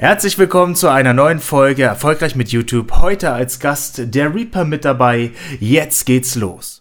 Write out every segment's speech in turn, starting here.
Herzlich willkommen zu einer neuen Folge Erfolgreich mit YouTube. Heute als Gast der Reaper mit dabei. Jetzt geht's los.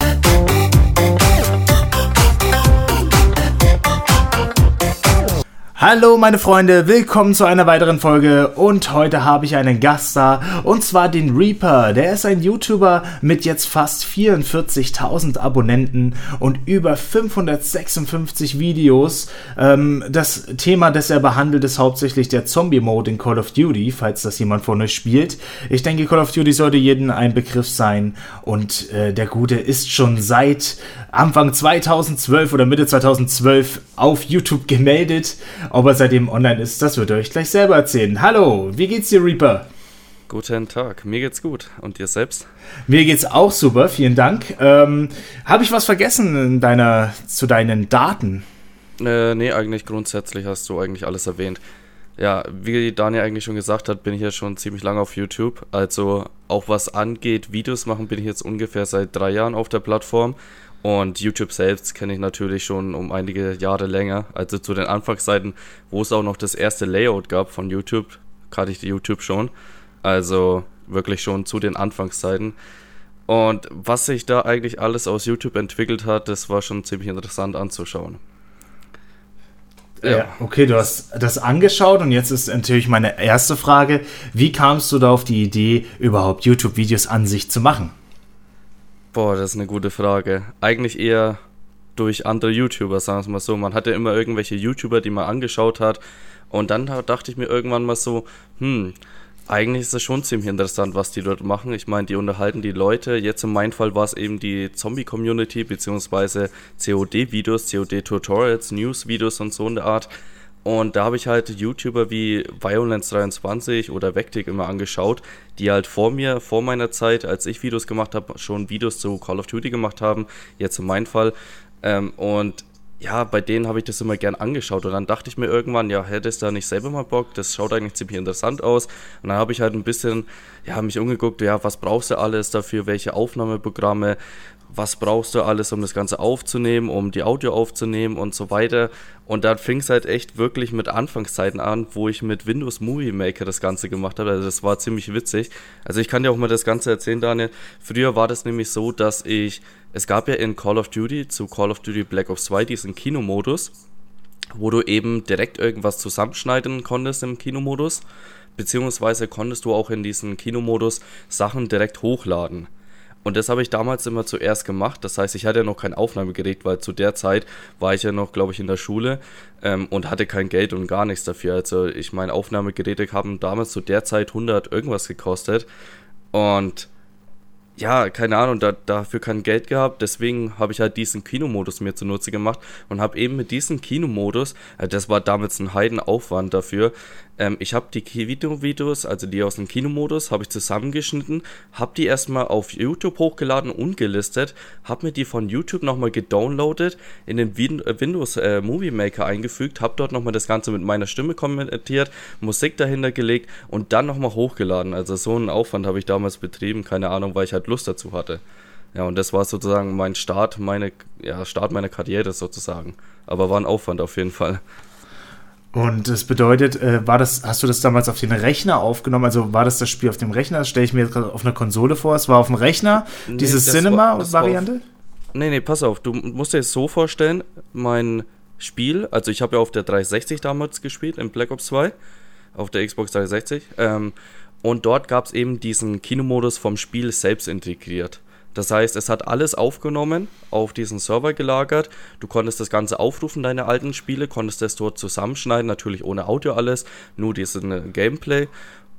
Hallo meine Freunde, willkommen zu einer weiteren Folge und heute habe ich einen Gast da und zwar den Reaper. Der ist ein YouTuber mit jetzt fast 44.000 Abonnenten und über 556 Videos. Ähm, das Thema, das er behandelt, ist hauptsächlich der Zombie-Mode in Call of Duty, falls das jemand von euch spielt. Ich denke, Call of Duty sollte jedem ein Begriff sein und äh, der Gute ist schon seit Anfang 2012 oder Mitte 2012 auf YouTube gemeldet ob er seitdem online ist, das wird er euch gleich selber erzählen. Hallo, wie geht's dir, Reaper? Guten Tag, mir geht's gut. Und dir selbst? Mir geht's auch super, vielen Dank. Ähm, Habe ich was vergessen in deiner, zu deinen Daten? Äh, nee, eigentlich grundsätzlich hast du eigentlich alles erwähnt. Ja, wie Daniel eigentlich schon gesagt hat, bin ich ja schon ziemlich lange auf YouTube. Also auch was angeht, Videos machen, bin ich jetzt ungefähr seit drei Jahren auf der Plattform. Und YouTube selbst kenne ich natürlich schon um einige Jahre länger. Also zu den Anfangszeiten, wo es auch noch das erste Layout gab von YouTube, kannte ich die YouTube schon. Also wirklich schon zu den Anfangszeiten. Und was sich da eigentlich alles aus YouTube entwickelt hat, das war schon ziemlich interessant anzuschauen. Ja. ja. okay, du hast das angeschaut und jetzt ist natürlich meine erste Frage, wie kamst du da auf die Idee, überhaupt YouTube-Videos an sich zu machen? Boah, das ist eine gute Frage. Eigentlich eher durch andere YouTuber, sagen wir es mal so. Man hatte immer irgendwelche YouTuber, die man angeschaut hat. Und dann dachte ich mir irgendwann mal so, hm, eigentlich ist das schon ziemlich interessant, was die dort machen. Ich meine, die unterhalten die Leute. Jetzt in meinem Fall war es eben die Zombie-Community, beziehungsweise COD-Videos, COD-Tutorials, News-Videos und so in der Art. Und da habe ich halt YouTuber wie Violence23 oder Vectic immer angeschaut, die halt vor mir, vor meiner Zeit, als ich Videos gemacht habe, schon Videos zu Call of Duty gemacht haben. Jetzt in meinem Fall. Ähm, und ja, bei denen habe ich das immer gern angeschaut und dann dachte ich mir irgendwann, ja, hättest du da nicht selber mal Bock? Das schaut eigentlich ziemlich interessant aus. Und dann habe ich halt ein bisschen, ja, mich umgeguckt, ja, was brauchst du alles dafür, welche Aufnahmeprogramme, was brauchst du alles, um das Ganze aufzunehmen, um die Audio aufzunehmen und so weiter. Und dann fing es halt echt wirklich mit Anfangszeiten an, wo ich mit Windows Movie Maker das Ganze gemacht habe. Also das war ziemlich witzig. Also ich kann dir auch mal das Ganze erzählen, Daniel. Früher war das nämlich so, dass ich, es gab ja in Call of Duty zu Call of Duty Black Ops 2 diesen Kinomodus, wo du eben direkt irgendwas zusammenschneiden konntest im Kinomodus. Beziehungsweise konntest du auch in diesem Kinomodus Sachen direkt hochladen. Und das habe ich damals immer zuerst gemacht. Das heißt, ich hatte ja noch kein Aufnahmegerät, weil zu der Zeit war ich ja noch, glaube ich, in der Schule ähm, und hatte kein Geld und gar nichts dafür. Also ich meine, Aufnahmegeräte haben damals zu der Zeit 100 irgendwas gekostet. Und ja, keine Ahnung, da, dafür kein Geld gehabt, deswegen habe ich halt diesen Kinomodus mir zunutze gemacht und habe eben mit diesem Kinomodus, äh, das war damals ein Heidenaufwand dafür, ähm, ich habe die Video-Videos, also die aus dem Kinomodus, habe ich zusammengeschnitten, habe die erstmal auf YouTube hochgeladen und gelistet, habe mir die von YouTube nochmal gedownloadet, in den Win äh, Windows äh, Movie Maker eingefügt, habe dort nochmal das Ganze mit meiner Stimme kommentiert, Musik dahinter gelegt und dann nochmal hochgeladen. Also so einen Aufwand habe ich damals betrieben, keine Ahnung, weil ich halt Lust dazu hatte. Ja, und das war sozusagen mein Start, meine, ja, Start meiner Karriere sozusagen. Aber war ein Aufwand auf jeden Fall. Und das bedeutet, äh, war das, hast du das damals auf den Rechner aufgenommen? Also war das das Spiel auf dem Rechner? Das stelle ich mir jetzt gerade auf einer Konsole vor. Es war auf dem Rechner, nee, diese Cinema-Variante? Nee, nee, pass auf. Du musst dir das so vorstellen, mein Spiel, also ich habe ja auf der 360 damals gespielt, in Black Ops 2, auf der Xbox 360. Ähm, und dort gab es eben diesen Kinomodus vom Spiel selbst integriert. Das heißt, es hat alles aufgenommen, auf diesen Server gelagert. Du konntest das Ganze aufrufen, deine alten Spiele, konntest das dort zusammenschneiden, natürlich ohne Audio alles, nur diesen Gameplay.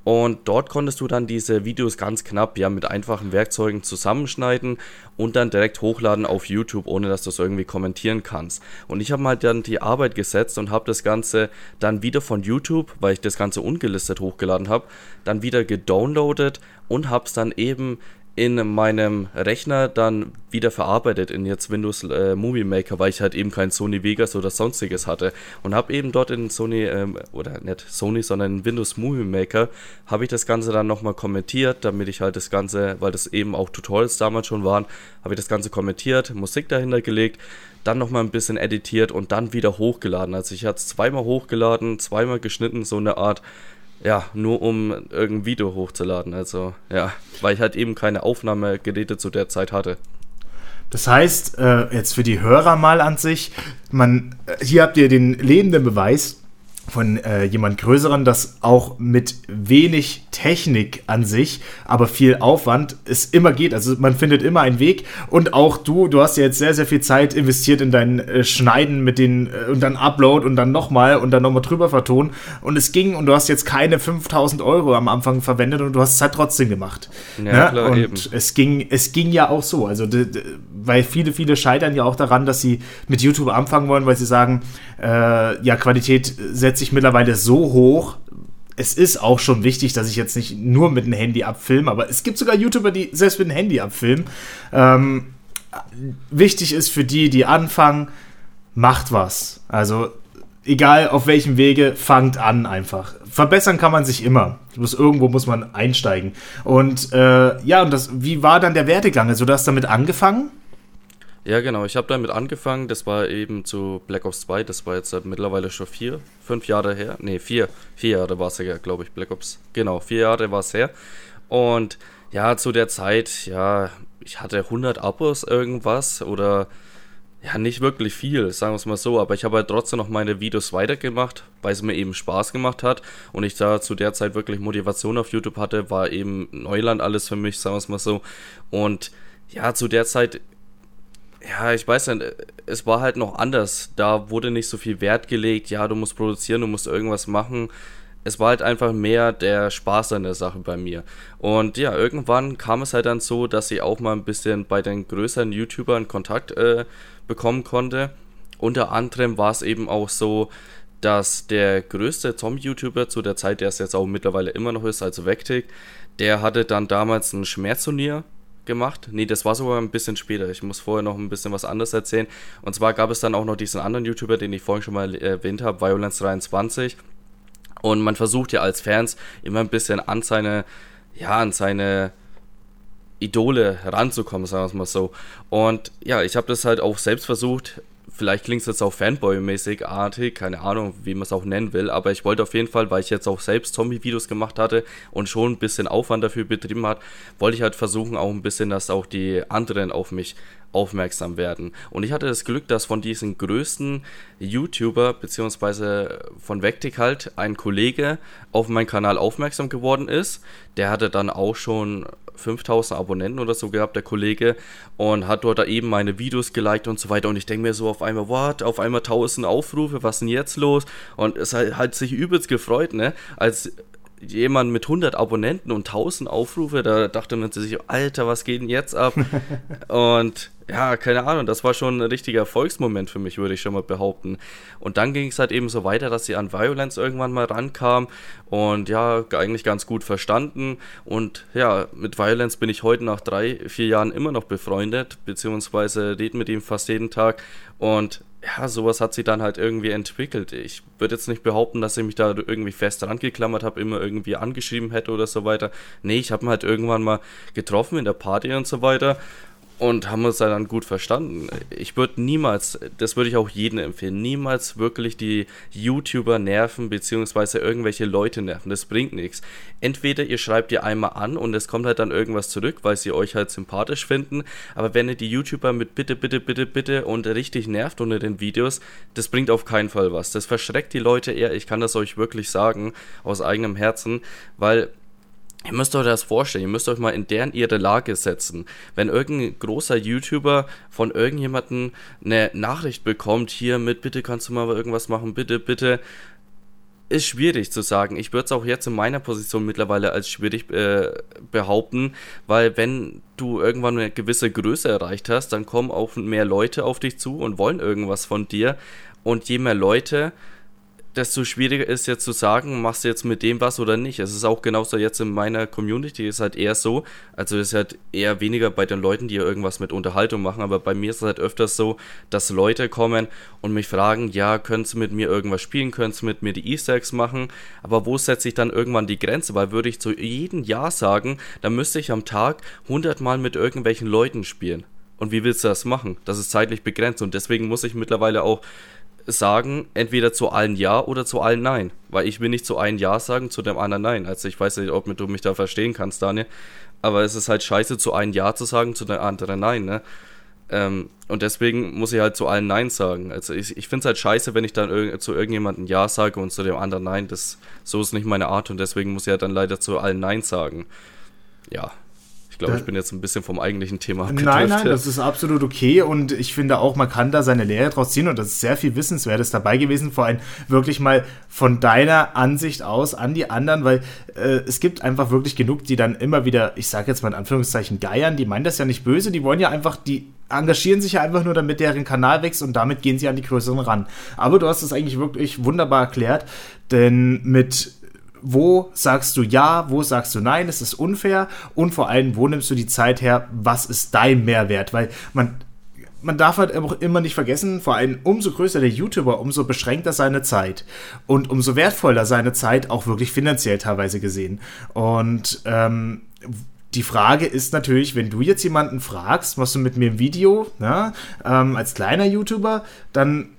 Und dort konntest du dann diese Videos ganz knapp ja mit einfachen Werkzeugen zusammenschneiden und dann direkt hochladen auf YouTube, ohne dass du es irgendwie kommentieren kannst. Und ich habe halt dann die Arbeit gesetzt und habe das Ganze dann wieder von YouTube, weil ich das Ganze ungelistet hochgeladen habe, dann wieder gedownloadet und habe es dann eben in meinem Rechner dann wieder verarbeitet in jetzt Windows äh, Movie Maker, weil ich halt eben kein Sony Vegas oder sonstiges hatte und habe eben dort in Sony ähm, oder nicht Sony, sondern in Windows Movie Maker habe ich das Ganze dann nochmal kommentiert, damit ich halt das Ganze, weil das eben auch Tutorials damals schon waren, habe ich das Ganze kommentiert, Musik dahinter gelegt, dann nochmal ein bisschen editiert und dann wieder hochgeladen. Also ich hatte es zweimal hochgeladen, zweimal geschnitten, so eine Art ja, nur um irgendein Video hochzuladen. Also, ja, weil ich halt eben keine Aufnahmegeräte zu der Zeit hatte. Das heißt, äh, jetzt für die Hörer mal an sich, man, äh, hier habt ihr den lebenden Beweis, von äh, jemand Größeren, dass auch mit wenig Technik an sich, aber viel Aufwand es immer geht. Also man findet immer einen Weg. Und auch du, du hast ja jetzt sehr, sehr viel Zeit investiert in dein äh, Schneiden mit den äh, und dann Upload und dann nochmal und dann nochmal drüber vertonen. Und es ging und du hast jetzt keine 5000 Euro am Anfang verwendet und du hast es halt trotzdem gemacht. Ja, ne? klar, und eben. es ging, es ging ja auch so. Also weil viele, viele scheitern ja auch daran, dass sie mit YouTube anfangen wollen, weil sie sagen, äh, ja, Qualität setze ich mittlerweile so hoch. Es ist auch schon wichtig, dass ich jetzt nicht nur mit dem Handy abfilme, aber es gibt sogar YouTuber, die selbst mit dem Handy abfilmen. Ähm, wichtig ist für die, die anfangen, macht was. Also egal auf welchem Wege, fangt an einfach. Verbessern kann man sich immer. Muss, irgendwo muss man einsteigen. Und äh, ja, und das, wie war dann der Werdegang? Also du hast damit angefangen? Ja, genau. Ich habe damit angefangen. Das war eben zu Black Ops 2. Das war jetzt mittlerweile schon vier, fünf Jahre her. Ne, vier. Vier Jahre war es ja, glaube ich, Black Ops. Genau, vier Jahre war es her. Und ja, zu der Zeit, ja, ich hatte 100 Abos irgendwas oder ja, nicht wirklich viel, sagen wir es mal so, aber ich habe halt trotzdem noch meine Videos weitergemacht, weil es mir eben Spaß gemacht hat und ich da zu der Zeit wirklich Motivation auf YouTube hatte, war eben Neuland alles für mich, sagen wir es mal so. Und ja, zu der Zeit ja, ich weiß nicht, es war halt noch anders. Da wurde nicht so viel Wert gelegt, ja, du musst produzieren, du musst irgendwas machen. Es war halt einfach mehr der Spaß an der Sache bei mir. Und ja, irgendwann kam es halt dann so, dass ich auch mal ein bisschen bei den größeren YouTubern Kontakt äh, bekommen konnte. Unter anderem war es eben auch so, dass der größte Zombie-YouTuber zu der Zeit, der es jetzt auch mittlerweile immer noch ist, also Vectic, der hatte dann damals ein Schmerzturnier gemacht. Nee, das war sogar ein bisschen später. Ich muss vorher noch ein bisschen was anderes erzählen. Und zwar gab es dann auch noch diesen anderen YouTuber, den ich vorhin schon mal erwähnt habe, Violence23. Und man versucht ja als Fans immer ein bisschen an seine, ja, an seine Idole heranzukommen, sagen wir es mal so. Und ja, ich habe das halt auch selbst versucht, vielleicht klingt es jetzt auch Fanboy-mäßig artig, keine Ahnung, wie man es auch nennen will, aber ich wollte auf jeden Fall, weil ich jetzt auch selbst Zombie-Videos gemacht hatte und schon ein bisschen Aufwand dafür betrieben hat, wollte ich halt versuchen, auch ein bisschen, dass auch die anderen auf mich aufmerksam werden. Und ich hatte das Glück, dass von diesen größten YouTuber, beziehungsweise von Vectic halt, ein Kollege auf meinen Kanal aufmerksam geworden ist. Der hatte dann auch schon 5000 Abonnenten oder so gehabt, der Kollege, und hat dort eben meine Videos geliked und so weiter. Und ich denke mir so auf einmal, what, auf einmal 1000 Aufrufe, was ist denn jetzt los? Und es hat, hat sich übelst gefreut, ne, als jemand mit 100 Abonnenten und 1000 Aufrufe, da dachte man sich, Alter, was geht denn jetzt ab? und ja, keine Ahnung, das war schon ein richtiger Erfolgsmoment für mich, würde ich schon mal behaupten. Und dann ging es halt eben so weiter, dass sie an Violence irgendwann mal rankam und ja, eigentlich ganz gut verstanden. Und ja, mit Violence bin ich heute nach drei, vier Jahren immer noch befreundet, beziehungsweise rede mit ihm fast jeden Tag. Und ja, sowas hat sich dann halt irgendwie entwickelt. Ich würde jetzt nicht behaupten, dass ich mich da irgendwie fest rangeklammert habe, immer irgendwie angeschrieben hätte oder so weiter. Nee, ich habe ihn halt irgendwann mal getroffen in der Party und so weiter und haben uns dann gut verstanden. Ich würde niemals, das würde ich auch jedem empfehlen, niemals wirklich die YouTuber nerven, beziehungsweise irgendwelche Leute nerven. Das bringt nichts. Entweder ihr schreibt ihr einmal an und es kommt halt dann irgendwas zurück, weil sie euch halt sympathisch finden, aber wenn ihr die YouTuber mit bitte, bitte, bitte, bitte und richtig nervt unter den Videos, das bringt auf keinen Fall was. Das verschreckt die Leute eher, ich kann das euch wirklich sagen, aus eigenem Herzen, weil Ihr müsst euch das vorstellen, ihr müsst euch mal in deren ihre Lage setzen. Wenn irgendein großer YouTuber von irgendjemandem eine Nachricht bekommt, hier mit, bitte kannst du mal irgendwas machen, bitte, bitte, ist schwierig zu sagen. Ich würde es auch jetzt in meiner Position mittlerweile als schwierig äh, behaupten, weil wenn du irgendwann eine gewisse Größe erreicht hast, dann kommen auch mehr Leute auf dich zu und wollen irgendwas von dir. Und je mehr Leute, desto schwieriger ist jetzt zu sagen, machst du jetzt mit dem was oder nicht. Es ist auch genauso jetzt in meiner Community, ist halt eher so, also ist halt eher weniger bei den Leuten, die ja irgendwas mit Unterhaltung machen, aber bei mir ist es halt öfters so, dass Leute kommen und mich fragen, ja, könntest du mit mir irgendwas spielen, könntest du mit mir die Easter Eggs machen, aber wo setze ich dann irgendwann die Grenze? Weil würde ich zu jedem Ja sagen, dann müsste ich am Tag 100 Mal mit irgendwelchen Leuten spielen. Und wie willst du das machen? Das ist zeitlich begrenzt und deswegen muss ich mittlerweile auch sagen, entweder zu allen Ja oder zu allen Nein. Weil ich will nicht zu einem Ja sagen, zu dem anderen Nein. Also ich weiß nicht, ob du mich da verstehen kannst, Daniel. Aber es ist halt scheiße, zu einem Ja zu sagen, zu dem anderen Nein, ne? Ähm, und deswegen muss ich halt zu allen Nein sagen. Also ich, ich finde es halt scheiße, wenn ich dann irg zu irgendjemandem Ja sage und zu dem anderen Nein. Das, so ist nicht meine Art und deswegen muss ich halt dann leider zu allen Nein sagen. Ja, ich glaube, ich bin jetzt ein bisschen vom eigentlichen Thema abgedriftet. Nein, nein, das ist absolut okay und ich finde auch, man kann da seine Lehre draus ziehen und das ist sehr viel Wissenswertes dabei gewesen, vor allem wirklich mal von deiner Ansicht aus an die anderen, weil äh, es gibt einfach wirklich genug, die dann immer wieder, ich sage jetzt mal in Anführungszeichen, geiern, die meinen das ja nicht böse, die wollen ja einfach, die engagieren sich ja einfach nur, damit deren Kanal wächst und damit gehen sie an die Größeren ran. Aber du hast es eigentlich wirklich wunderbar erklärt, denn mit wo sagst du ja, wo sagst du nein, es ist unfair und vor allem, wo nimmst du die Zeit her, was ist dein Mehrwert? Weil man, man darf halt auch immer nicht vergessen, vor allem umso größer der YouTuber, umso beschränkter seine Zeit und umso wertvoller seine Zeit auch wirklich finanziell teilweise gesehen. Und ähm, die Frage ist natürlich, wenn du jetzt jemanden fragst, machst du mit mir ein Video, ne, ähm, als kleiner YouTuber, dann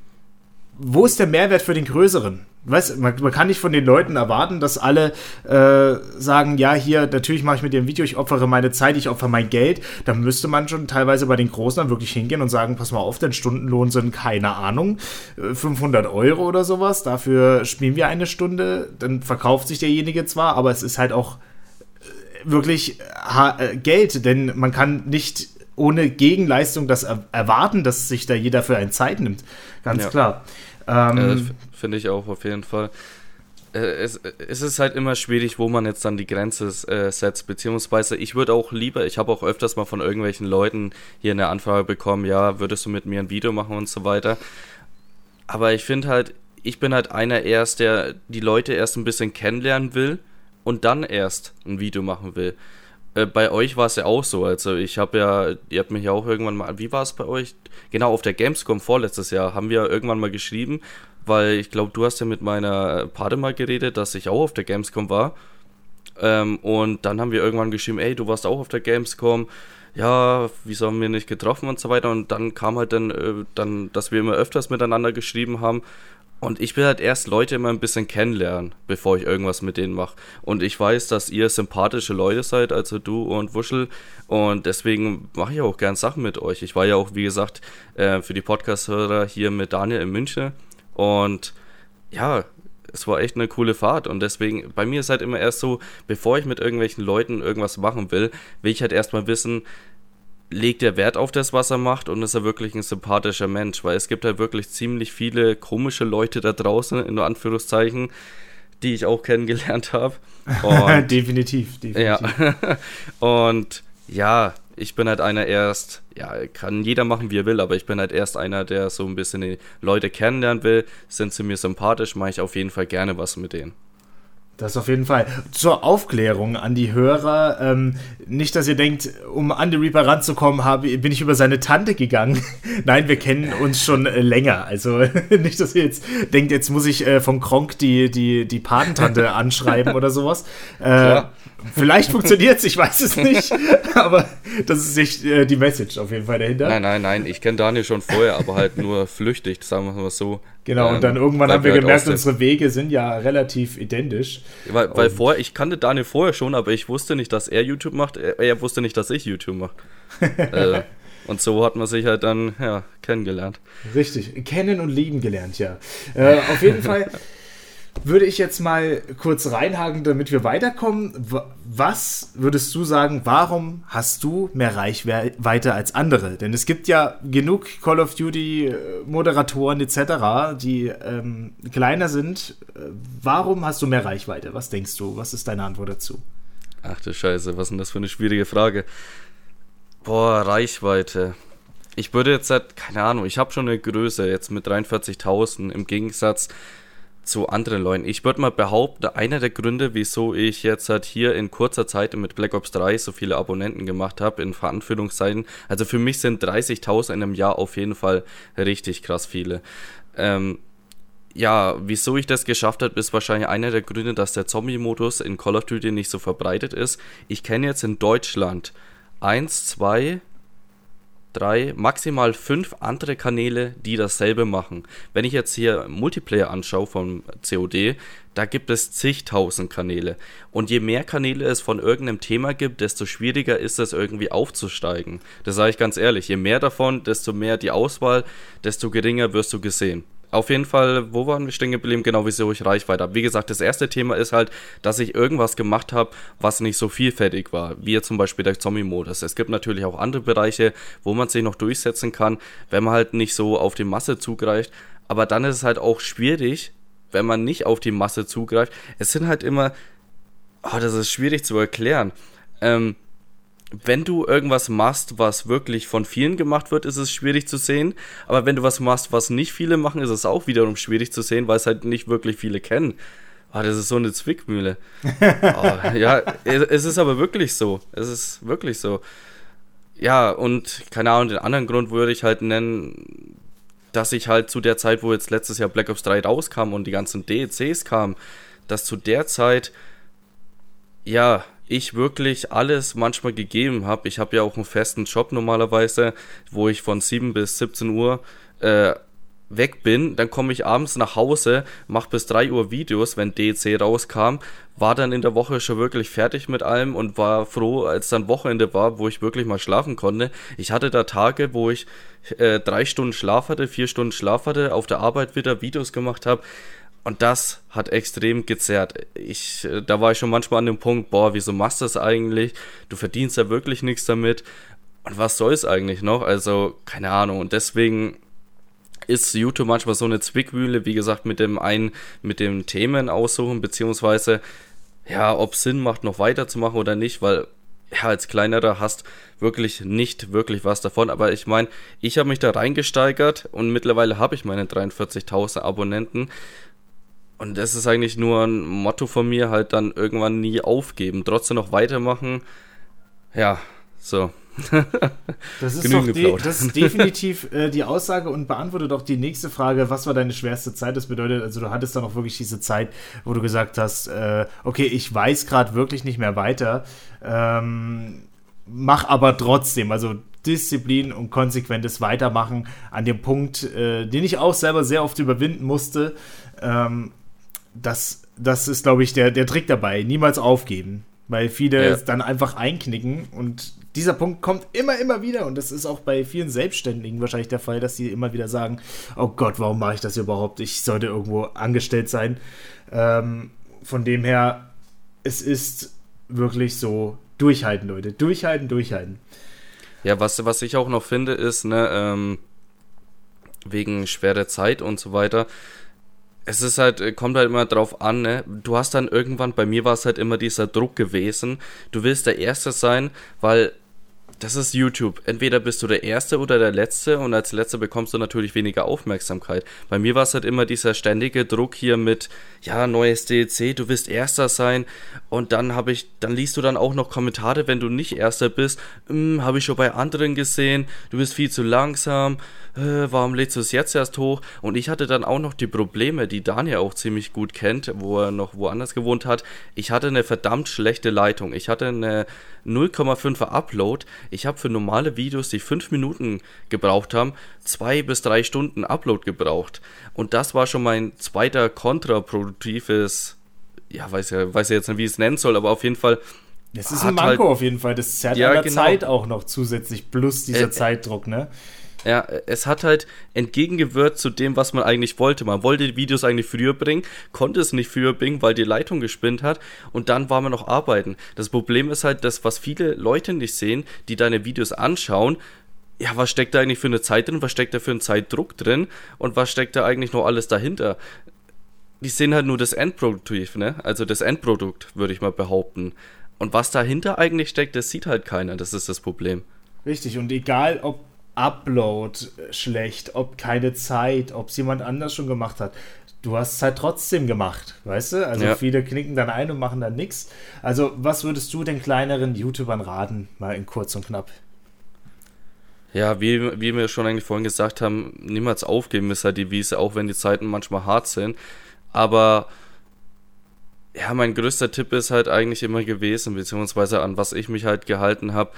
wo ist der Mehrwert für den Größeren? Weißt, man, man kann nicht von den Leuten erwarten, dass alle äh, sagen, ja, hier, natürlich mache ich mit ein Video, ich opfere meine Zeit, ich opfere mein Geld. Da müsste man schon teilweise bei den Großen dann wirklich hingehen und sagen, pass mal auf, dein Stundenlohn sind, keine Ahnung, 500 äh, Euro oder sowas. Dafür spielen wir eine Stunde. Dann verkauft sich derjenige zwar, aber es ist halt auch äh, wirklich äh, Geld, denn man kann nicht ohne Gegenleistung das erwarten, dass sich da jeder für eine Zeit nimmt. Ganz ja. klar. Ähm, äh, Finde ich auch auf jeden Fall. Äh, es, es, ist halt immer schwierig, wo man jetzt dann die Grenze äh, setzt, beziehungsweise ich würde auch lieber, ich habe auch öfters mal von irgendwelchen Leuten hier eine Anfrage bekommen, ja, würdest du mit mir ein Video machen und so weiter. Aber ich finde halt, ich bin halt einer erst, der die Leute erst ein bisschen kennenlernen will und dann erst ein Video machen will. Äh, bei euch war es ja auch so. Also ich habe ja, ihr habt mich ja auch irgendwann mal, wie war es bei euch? Genau, auf der Gamescom vorletztes Jahr haben wir irgendwann mal geschrieben, weil ich glaube, du hast ja mit meiner Pate mal geredet, dass ich auch auf der Gamescom war. Ähm, und dann haben wir irgendwann geschrieben, ey, du warst auch auf der Gamescom. Ja, wieso haben wir nicht getroffen und so weiter. Und dann kam halt dann, äh, dann, dass wir immer öfters miteinander geschrieben haben. Und ich will halt erst Leute immer ein bisschen kennenlernen, bevor ich irgendwas mit denen mache. Und ich weiß, dass ihr sympathische Leute seid, also du und Wuschel. Und deswegen mache ich auch gern Sachen mit euch. Ich war ja auch, wie gesagt, äh, für die Podcast-Hörer hier mit Daniel in München. Und ja, es war echt eine coole Fahrt. Und deswegen, bei mir ist halt immer erst so, bevor ich mit irgendwelchen Leuten irgendwas machen will, will ich halt erstmal wissen, legt er Wert auf das, was er macht und ist er wirklich ein sympathischer Mensch, weil es gibt halt wirklich ziemlich viele komische Leute da draußen, in Anführungszeichen, die ich auch kennengelernt habe. definitiv, definitiv. Ja. und ja, ich bin halt einer erst, ja, kann jeder machen, wie er will, aber ich bin halt erst einer, der so ein bisschen die Leute kennenlernen will. Sind sie mir sympathisch, mache ich auf jeden Fall gerne was mit denen. Das auf jeden Fall. Zur Aufklärung an die Hörer. Ähm, nicht, dass ihr denkt, um an den Reaper ranzukommen, habe, bin ich über seine Tante gegangen. Nein, wir kennen uns schon äh, länger. Also nicht, dass ihr jetzt denkt, jetzt muss ich äh, von Kronk die, die, die Patentante anschreiben oder sowas. Äh, Vielleicht funktioniert es, ich weiß es nicht. aber das ist nicht äh, die Message auf jeden Fall dahinter. Nein, nein, nein. Ich kenne Daniel schon vorher, aber halt nur flüchtig, sagen wir mal so. Genau, ähm, und dann irgendwann haben wir halt gemerkt, unsere Wege sind ja relativ identisch. Weil, weil vorher, ich kannte Daniel vorher schon, aber ich wusste nicht, dass er YouTube macht. Er, er wusste nicht, dass ich YouTube mache. äh, und so hat man sich halt dann ja, kennengelernt. Richtig, kennen und lieben gelernt, ja. Äh, auf jeden Fall würde ich jetzt mal kurz reinhaken, damit wir weiterkommen. Was würdest du sagen, warum hast du mehr Reichweite als andere? Denn es gibt ja genug Call of Duty äh, etc., die ähm, kleiner sind. Äh, warum hast du mehr Reichweite? Was denkst du? Was ist deine Antwort dazu? Ach du Scheiße, was ist denn das für eine schwierige Frage? Boah, Reichweite. Ich würde jetzt halt, keine Ahnung, ich habe schon eine Größe jetzt mit 43.000 im Gegensatz zu anderen Leuten. Ich würde mal behaupten, einer der Gründe, wieso ich jetzt halt hier in kurzer Zeit mit Black Ops 3 so viele Abonnenten gemacht habe, in Veranführungszeichen, also für mich sind 30.000 in einem Jahr auf jeden Fall richtig krass viele. Ähm, ja, wieso ich das geschafft habe, ist wahrscheinlich einer der Gründe, dass der Zombie-Modus in Call of Duty nicht so verbreitet ist. Ich kenne jetzt in Deutschland eins, zwei, drei, maximal fünf andere Kanäle, die dasselbe machen. Wenn ich jetzt hier Multiplayer anschaue vom COD, da gibt es zigtausend Kanäle. Und je mehr Kanäle es von irgendeinem Thema gibt, desto schwieriger ist es irgendwie aufzusteigen. Das sage ich ganz ehrlich. Je mehr davon, desto mehr die Auswahl, desto geringer wirst du gesehen. Auf jeden Fall, wo waren wir stehen geblieben? Genau, wieso ich Reichweite habe. Wie gesagt, das erste Thema ist halt, dass ich irgendwas gemacht habe, was nicht so vielfältig war, wie zum Beispiel der Zombie-Modus. Es gibt natürlich auch andere Bereiche, wo man sich noch durchsetzen kann, wenn man halt nicht so auf die Masse zugreift. Aber dann ist es halt auch schwierig, wenn man nicht auf die Masse zugreift. Es sind halt immer, oh, das ist schwierig zu erklären. Ähm, wenn du irgendwas machst, was wirklich von vielen gemacht wird, ist es schwierig zu sehen. Aber wenn du was machst, was nicht viele machen, ist es auch wiederum schwierig zu sehen, weil es halt nicht wirklich viele kennen. Ah, das ist so eine Zwickmühle. oh, ja, es ist aber wirklich so. Es ist wirklich so. Ja, und keine Ahnung, den anderen Grund würde ich halt nennen, dass ich halt zu der Zeit, wo jetzt letztes Jahr Black Ops 3 rauskam und die ganzen DLCs kamen, dass zu der Zeit, ja, ich wirklich alles manchmal gegeben habe. Ich habe ja auch einen festen Job normalerweise, wo ich von 7 bis 17 Uhr äh, weg bin, dann komme ich abends nach Hause, mache bis 3 Uhr Videos, wenn DC rauskam, war dann in der Woche schon wirklich fertig mit allem und war froh, als dann Wochenende war, wo ich wirklich mal schlafen konnte. Ich hatte da Tage, wo ich äh, drei Stunden Schlaf hatte, vier Stunden Schlaf hatte, auf der Arbeit wieder Videos gemacht habe. Und das hat extrem gezerrt. Ich, äh, da war ich schon manchmal an dem Punkt, boah, wieso machst du das eigentlich? Du verdienst ja wirklich nichts damit. Und was soll es eigentlich noch? Also, keine Ahnung. Und deswegen ist YouTube manchmal so eine Zwickmühle, wie gesagt, mit dem einen, mit dem Themen aussuchen, beziehungsweise, ja, ob es Sinn macht, noch weiterzumachen oder nicht, weil, ja, als kleinerer hast wirklich nicht wirklich was davon. Aber ich meine, ich habe mich da reingesteigert und mittlerweile habe ich meine 43.000 Abonnenten. Und das ist eigentlich nur ein Motto von mir, halt dann irgendwann nie aufgeben, trotzdem noch weitermachen. Ja, so. das, ist doch de das ist definitiv äh, die Aussage und beantwortet doch die nächste Frage, was war deine schwerste Zeit? Das bedeutet, also du hattest dann auch wirklich diese Zeit, wo du gesagt hast, äh, okay, ich weiß gerade wirklich nicht mehr weiter, ähm, mach aber trotzdem, also Disziplin und konsequentes Weitermachen an dem Punkt, äh, den ich auch selber sehr oft überwinden musste. Ähm, das, das ist, glaube ich, der, der Trick dabei. Niemals aufgeben. Weil viele ja. dann einfach einknicken und dieser Punkt kommt immer, immer wieder und das ist auch bei vielen Selbstständigen wahrscheinlich der Fall, dass sie immer wieder sagen, oh Gott, warum mache ich das überhaupt? Ich sollte irgendwo angestellt sein. Ähm, von dem her, es ist wirklich so, durchhalten, Leute, durchhalten, durchhalten. Ja, was, was ich auch noch finde, ist, ne, ähm, wegen schwerer Zeit und so weiter, es ist halt, äh, kommt halt immer drauf an, ne? Du hast dann irgendwann, bei mir war es halt immer dieser Druck gewesen. Du willst der Erste sein, weil das ist YouTube. Entweder bist du der Erste oder der Letzte und als Letzter bekommst du natürlich weniger Aufmerksamkeit. Bei mir war es halt immer dieser ständige Druck hier mit, ja, neues DLC, du willst Erster sein und dann habe ich, dann liest du dann auch noch Kommentare, wenn du nicht Erster bist, hm, habe ich schon bei anderen gesehen, du bist viel zu langsam, äh, warum lädst du es jetzt erst hoch? Und ich hatte dann auch noch die Probleme, die Daniel auch ziemlich gut kennt, wo er noch woanders gewohnt hat. Ich hatte eine verdammt schlechte Leitung. Ich hatte eine 0,5er Upload. Ich habe für normale Videos, die 5 Minuten gebraucht haben, 2 bis 3 Stunden Upload gebraucht. Und das war schon mein zweiter kontraproduktives, ja, weiß ja, weiß ja jetzt nicht, wie ich es nennen soll, aber auf jeden Fall. Das ist ein Manko halt, auf jeden Fall. Das zerrt ja, an der genau. Zeit auch noch zusätzlich, plus dieser äh, Zeitdruck, ne? Ja, es hat halt entgegengewirkt zu dem, was man eigentlich wollte. Man wollte die Videos eigentlich früher bringen, konnte es nicht früher bringen, weil die Leitung gespinnt hat und dann war man noch arbeiten. Das Problem ist halt, dass was viele Leute nicht sehen, die deine Videos anschauen, ja, was steckt da eigentlich für eine Zeit drin, was steckt da für einen Zeitdruck drin und was steckt da eigentlich noch alles dahinter? Die sehen halt nur das Endprodukt, ne? Also das Endprodukt, würde ich mal behaupten. Und was dahinter eigentlich steckt, das sieht halt keiner. Das ist das Problem. Richtig, und egal, ob Upload schlecht, ob keine Zeit, ob es jemand anders schon gemacht hat. Du hast es halt trotzdem gemacht, weißt du? Also ja. viele knicken dann ein und machen dann nichts. Also, was würdest du den kleineren YouTubern raten, mal in kurz und knapp? Ja, wie, wie wir schon eigentlich vorhin gesagt haben, niemals aufgeben ist halt die Wiese, auch wenn die Zeiten manchmal hart sind. Aber ja, mein größter Tipp ist halt eigentlich immer gewesen, beziehungsweise an was ich mich halt gehalten habe,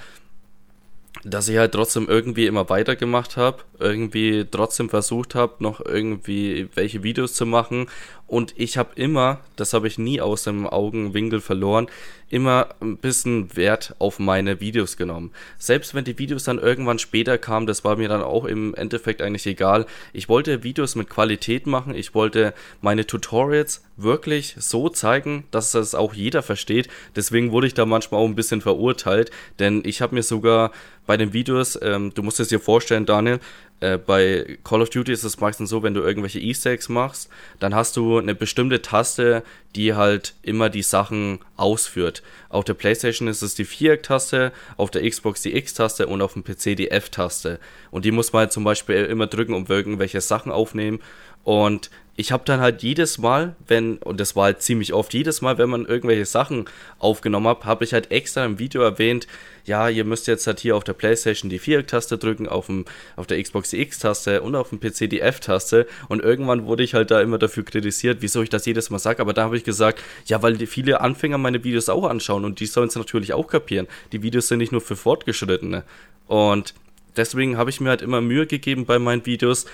dass ich halt trotzdem irgendwie immer weitergemacht habe, irgendwie trotzdem versucht habe, noch irgendwie welche Videos zu machen und ich habe immer, das habe ich nie aus dem Augenwinkel verloren, immer ein bisschen Wert auf meine Videos genommen. Selbst wenn die Videos dann irgendwann später kamen, das war mir dann auch im Endeffekt eigentlich egal. Ich wollte Videos mit Qualität machen, ich wollte meine Tutorials wirklich so zeigen, dass das auch jeder versteht. Deswegen wurde ich da manchmal auch ein bisschen verurteilt, denn ich habe mir sogar bei den Videos, ähm, du musst es dir vorstellen, Daniel, äh, bei Call of Duty ist es meistens so, wenn du irgendwelche Easter Eggs machst, dann hast du eine bestimmte Taste, die halt immer die Sachen ausführt. Auf der PlayStation ist es die Viereck-Taste, auf der Xbox die X-Taste und auf dem PC die F-Taste. Und die muss man halt zum Beispiel immer drücken, um irgendwelche Sachen aufnehmen. Und ich habe dann halt jedes Mal, wenn, und das war halt ziemlich oft, jedes Mal, wenn man irgendwelche Sachen aufgenommen hat, habe ich halt extra im Video erwähnt, ja, ihr müsst jetzt halt hier auf der Playstation die Viereck-Taste drücken, auf, dem, auf der Xbox die X-Taste und auf dem PC die F-Taste. Und irgendwann wurde ich halt da immer dafür kritisiert, wieso ich das jedes Mal sage. Aber da habe ich gesagt, ja, weil die viele Anfänger meine Videos auch anschauen und die sollen es natürlich auch kapieren. Die Videos sind nicht nur für Fortgeschrittene. Und deswegen habe ich mir halt immer Mühe gegeben bei meinen Videos,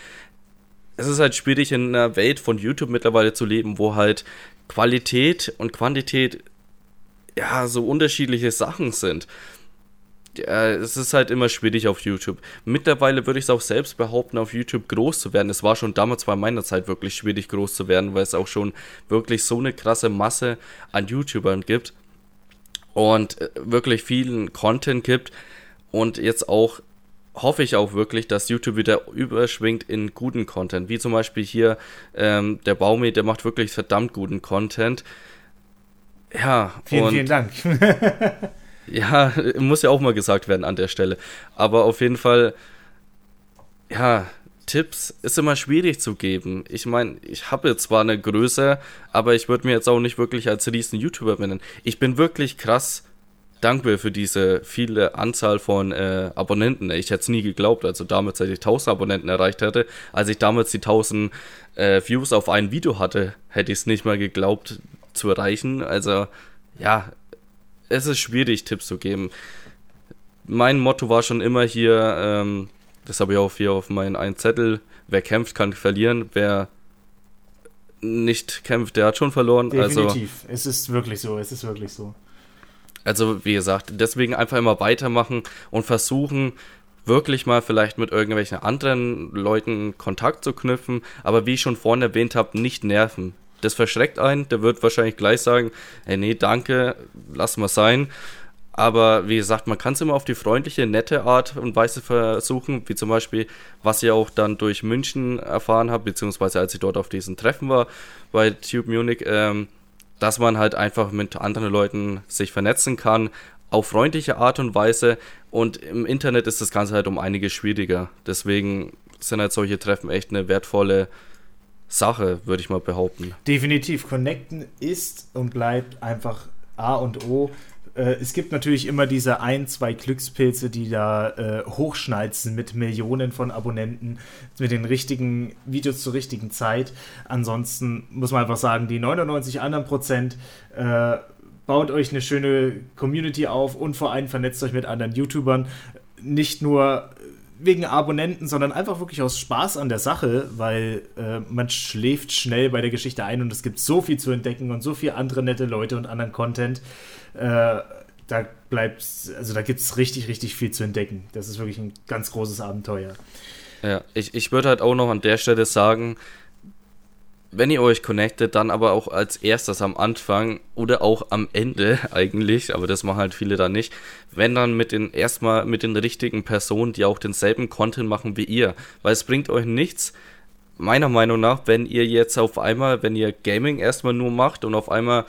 es ist halt schwierig in einer Welt von YouTube mittlerweile zu leben, wo halt Qualität und Quantität ja so unterschiedliche Sachen sind. Ja, es ist halt immer schwierig auf YouTube. Mittlerweile würde ich es auch selbst behaupten, auf YouTube groß zu werden. Es war schon damals bei meiner Zeit wirklich schwierig groß zu werden, weil es auch schon wirklich so eine krasse Masse an YouTubern gibt und äh, wirklich vielen Content gibt und jetzt auch hoffe ich auch wirklich, dass YouTube wieder überschwingt in guten Content. Wie zum Beispiel hier ähm, der Baumi, der macht wirklich verdammt guten Content. Ja, vielen, und, vielen Dank. ja, muss ja auch mal gesagt werden an der Stelle. Aber auf jeden Fall, ja, Tipps ist immer schwierig zu geben. Ich meine, ich habe zwar eine Größe, aber ich würde mir jetzt auch nicht wirklich als riesen YouTuber nennen. Ich bin wirklich krass dankbar für diese viele Anzahl von äh, Abonnenten. Ich hätte es nie geglaubt, also damals, als ich 1000 Abonnenten erreicht hätte, als ich damals die 1000 äh, Views auf ein Video hatte, hätte ich es nicht mal geglaubt zu erreichen. Also ja, es ist schwierig, Tipps zu geben. Mein Motto war schon immer hier, ähm, das habe ich auch hier auf meinen einen Zettel, wer kämpft, kann verlieren, wer nicht kämpft, der hat schon verloren. Also Definitiv, also, es ist wirklich so, es ist wirklich so. Also wie gesagt, deswegen einfach immer weitermachen und versuchen, wirklich mal vielleicht mit irgendwelchen anderen Leuten Kontakt zu knüpfen, aber wie ich schon vorhin erwähnt habe, nicht nerven. Das verschreckt einen, der wird wahrscheinlich gleich sagen, hey, nee, danke, lass mal sein. Aber wie gesagt, man kann es immer auf die freundliche, nette Art und Weise versuchen, wie zum Beispiel, was ich auch dann durch München erfahren habe, beziehungsweise als ich dort auf diesen Treffen war bei Tube Munich, ähm, dass man halt einfach mit anderen Leuten sich vernetzen kann, auf freundliche Art und Weise. Und im Internet ist das Ganze halt um einiges schwieriger. Deswegen sind halt solche Treffen echt eine wertvolle Sache, würde ich mal behaupten. Definitiv. Connecten ist und bleibt einfach A und O es gibt natürlich immer diese ein, zwei Glückspilze, die da äh, hochschnalzen mit Millionen von Abonnenten, mit den richtigen Videos zur richtigen Zeit. Ansonsten muss man einfach sagen, die 99 anderen Prozent äh, baut euch eine schöne Community auf und vor allem vernetzt euch mit anderen YouTubern. Nicht nur wegen Abonnenten, sondern einfach wirklich aus Spaß an der Sache, weil äh, man schläft schnell bei der Geschichte ein und es gibt so viel zu entdecken und so viele andere nette Leute und anderen Content. Äh, da bleibt, also da gibt es richtig, richtig viel zu entdecken. Das ist wirklich ein ganz großes Abenteuer. Ja, ich, ich würde halt auch noch an der Stelle sagen, wenn ihr euch connectet, dann aber auch als erstes am Anfang oder auch am Ende eigentlich, aber das machen halt viele da nicht, wenn dann mit den erstmal mit den richtigen Personen, die auch denselben Content machen wie ihr, weil es bringt euch nichts, meiner Meinung nach, wenn ihr jetzt auf einmal, wenn ihr Gaming erstmal nur macht und auf einmal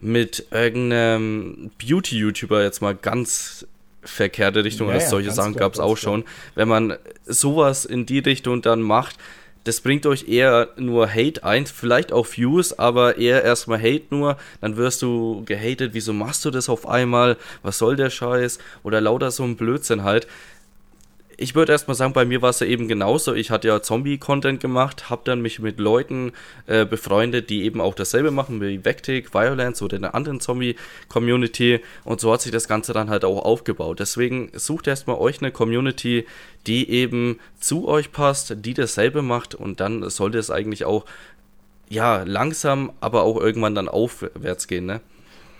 mit irgendeinem Beauty-YouTuber jetzt mal ganz verkehrte Richtung, ja, solche ja, Sachen gab es auch schon. Wenn man sowas in die Richtung dann macht, das bringt euch eher nur Hate ein, vielleicht auch Views, aber eher erstmal Hate nur, dann wirst du gehatet, wieso machst du das auf einmal, was soll der Scheiß? Oder lauter so ein Blödsinn halt. Ich würde erstmal sagen, bei mir war es ja eben genauso. Ich hatte ja Zombie-Content gemacht, habe dann mich mit Leuten äh, befreundet, die eben auch dasselbe machen, wie Vectic, Violence oder eine anderen Zombie-Community. Und so hat sich das Ganze dann halt auch aufgebaut. Deswegen sucht erstmal euch eine Community, die eben zu euch passt, die dasselbe macht. Und dann sollte es eigentlich auch, ja, langsam, aber auch irgendwann dann aufwärts gehen, ne?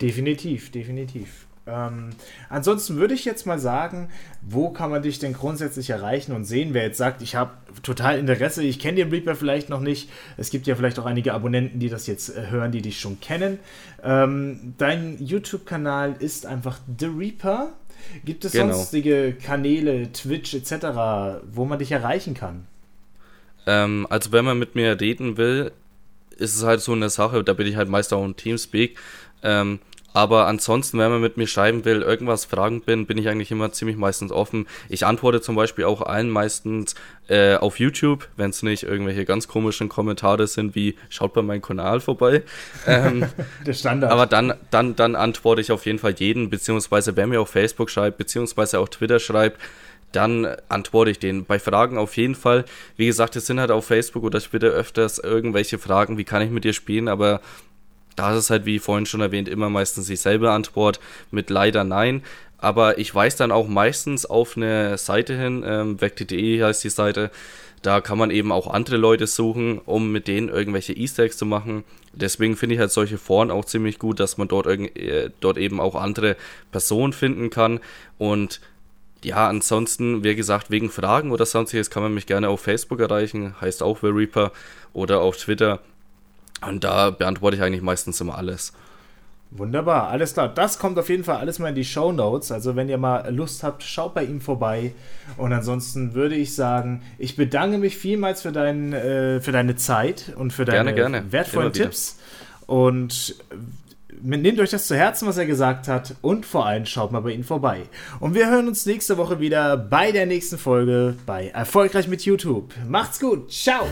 Definitiv, definitiv. Ähm, ansonsten würde ich jetzt mal sagen, wo kann man dich denn grundsätzlich erreichen und sehen? Wer jetzt sagt, ich habe total Interesse, ich kenne den Reaper vielleicht noch nicht. Es gibt ja vielleicht auch einige Abonnenten, die das jetzt äh, hören, die dich schon kennen. Ähm, dein YouTube-Kanal ist einfach The Reaper. Gibt es genau. sonstige Kanäle, Twitch etc., wo man dich erreichen kann? Ähm, also wenn man mit mir reden will, ist es halt so eine Sache, da bin ich halt meist auch im Teamspeak. Ähm, aber ansonsten, wenn man mit mir schreiben will, irgendwas fragen bin, bin ich eigentlich immer ziemlich meistens offen. Ich antworte zum Beispiel auch allen meistens äh, auf YouTube, wenn es nicht irgendwelche ganz komischen Kommentare sind, wie schaut bei meinem Kanal vorbei. Ähm, Der Standard. Aber dann, dann, dann antworte ich auf jeden Fall jeden, beziehungsweise wer mir auf Facebook schreibt, beziehungsweise auch Twitter schreibt, dann antworte ich denen. Bei Fragen auf jeden Fall. Wie gesagt, es sind halt auf Facebook oder Twitter öfters irgendwelche Fragen, wie kann ich mit dir spielen, aber da ist es halt, wie vorhin schon erwähnt, immer meistens dieselbe Antwort mit leider nein. Aber ich weise dann auch meistens auf eine Seite hin, ähm, vecti.de heißt die Seite. Da kann man eben auch andere Leute suchen, um mit denen irgendwelche Easter Eggs zu machen. Deswegen finde ich halt solche Foren auch ziemlich gut, dass man dort, äh, dort eben auch andere Personen finden kann. Und ja, ansonsten, wie gesagt, wegen Fragen oder sonstiges kann man mich gerne auf Facebook erreichen, heißt auch The Reaper, oder auf Twitter und da beantworte ich eigentlich meistens immer alles. Wunderbar, alles klar. Das kommt auf jeden Fall alles mal in die Show Notes. Also wenn ihr mal Lust habt, schaut bei ihm vorbei. Und ansonsten würde ich sagen, ich bedanke mich vielmals für, dein, äh, für deine Zeit und für deine gerne, gerne. wertvollen Tipps. Und nehmt euch das zu Herzen, was er gesagt hat. Und vor allem schaut mal bei ihm vorbei. Und wir hören uns nächste Woche wieder bei der nächsten Folge bei Erfolgreich mit YouTube. Macht's gut. Ciao.